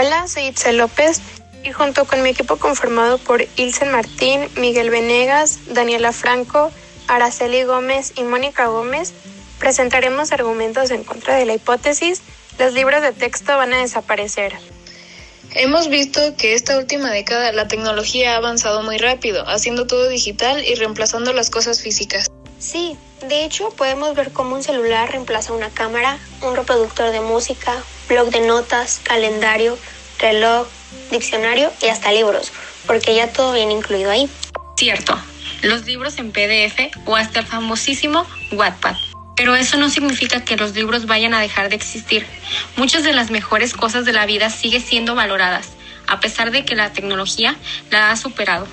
Hola, soy Itzel López y junto con mi equipo conformado por Ilsen Martín, Miguel Venegas, Daniela Franco, Araceli Gómez y Mónica Gómez, presentaremos argumentos en contra de la hipótesis los libros de texto van a desaparecer. Hemos visto que esta última década la tecnología ha avanzado muy rápido, haciendo todo digital y reemplazando las cosas físicas. Sí, de hecho podemos ver cómo un celular reemplaza una cámara, un reproductor de música, blog de notas, calendario, reloj, diccionario y hasta libros, porque ya todo viene incluido ahí. Cierto, los libros en PDF o hasta el famosísimo Wattpad. Pero eso no significa que los libros vayan a dejar de existir. Muchas de las mejores cosas de la vida siguen siendo valoradas, a pesar de que la tecnología la ha superado.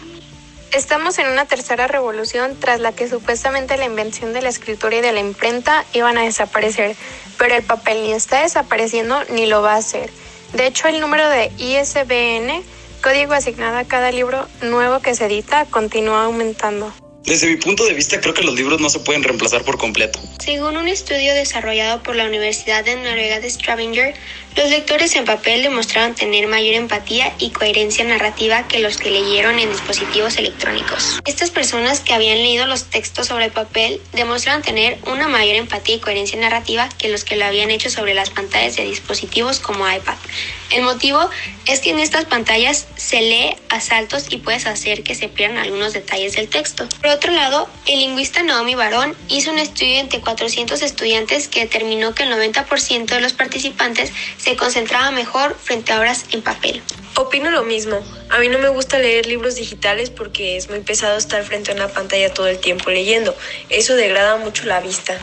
Estamos en una tercera revolución tras la que supuestamente la invención de la escritura y de la imprenta iban a desaparecer, pero el papel ni está desapareciendo ni lo va a hacer. De hecho, el número de ISBN, código asignado a cada libro nuevo que se edita, continúa aumentando. Desde mi punto de vista, creo que los libros no se pueden reemplazar por completo. Según un estudio desarrollado por la Universidad de Noruega de Stavanger, los lectores en papel demostraron tener mayor empatía y coherencia narrativa que los que leyeron en dispositivos electrónicos. Estas personas que habían leído los textos sobre papel demostraron tener una mayor empatía y coherencia narrativa que los que lo habían hecho sobre las pantallas de dispositivos como iPad. El motivo es que en estas pantallas se lee a saltos y puedes hacer que se pierdan algunos detalles del texto. Por otro lado, el lingüista Naomi Barón hizo un estudio entre 400 estudiantes que determinó que el 90% de los participantes se concentraba mejor frente a obras en papel. Opino lo mismo. A mí no me gusta leer libros digitales porque es muy pesado estar frente a una pantalla todo el tiempo leyendo. Eso degrada mucho la vista.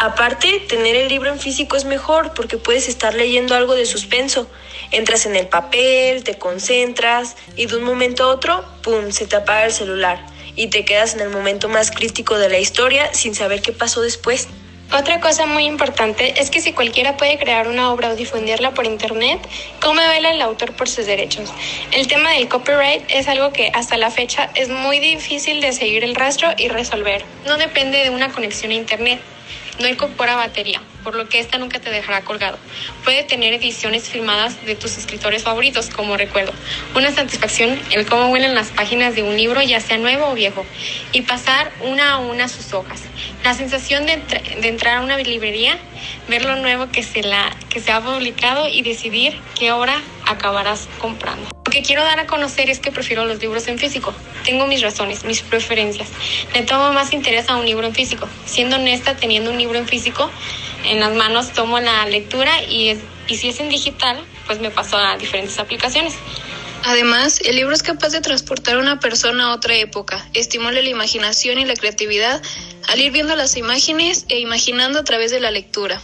Aparte, tener el libro en físico es mejor porque puedes estar leyendo algo de suspenso. Entras en el papel, te concentras y de un momento a otro, ¡pum!, se te apaga el celular y te quedas en el momento más crítico de la historia sin saber qué pasó después. Otra cosa muy importante es que si cualquiera puede crear una obra o difundirla por internet, ¿cómo vela el autor por sus derechos? El tema del copyright es algo que hasta la fecha es muy difícil de seguir el rastro y resolver. No depende de una conexión a internet no incorpora batería, por lo que esta nunca te dejará colgado. Puede tener ediciones firmadas de tus escritores favoritos, como recuerdo. Una satisfacción el cómo huelen las páginas de un libro, ya sea nuevo o viejo, y pasar una a una sus hojas. La sensación de, entrar a una librería, ver lo nuevo que se, la, que se ha publicado y decidir qué hora acabarás comprando. Lo que quiero dar a conocer es que prefiero los libros en físico. Tengo mis razones, mis preferencias. Le tomo más interés a un libro en físico. Siendo honesta, teniendo un libro en físico en las manos, tomo la lectura y, y si es en digital, pues me paso a diferentes aplicaciones. Además, el libro es capaz de transportar a una persona a otra época, estimula la imaginación y la creatividad al ir viendo las imágenes e imaginando a través de la lectura.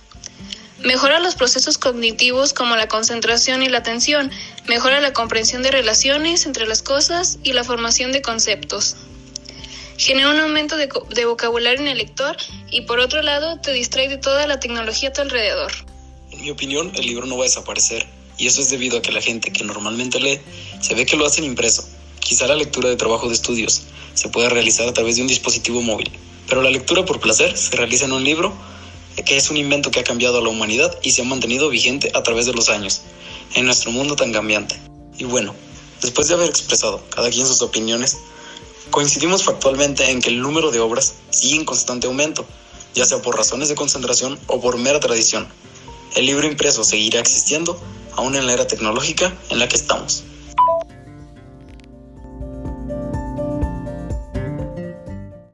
Mejora los procesos cognitivos como la concentración y la atención, mejora la comprensión de relaciones entre las cosas y la formación de conceptos. Genera un aumento de, vocabulario en el lector y por otro lado te distrae de toda la tecnología a tu alrededor. En mi opinión, el libro no va a desaparecer y eso es debido a que la gente que normalmente lee se ve que lo hacen impreso. Quizá la lectura de trabajo de estudios se pueda realizar a través de un dispositivo móvil, pero la lectura por placer se realiza en un libro que es un invento que ha cambiado a la humanidad y se ha mantenido vigente a través de los años, en nuestro mundo tan cambiante. Y bueno, después de haber expresado cada quien sus opiniones, coincidimos factualmente en que el número de obras sigue en constante aumento, ya sea por razones de concentración o por mera tradición. El libro impreso seguirá existiendo aún en la era tecnológica en la que estamos.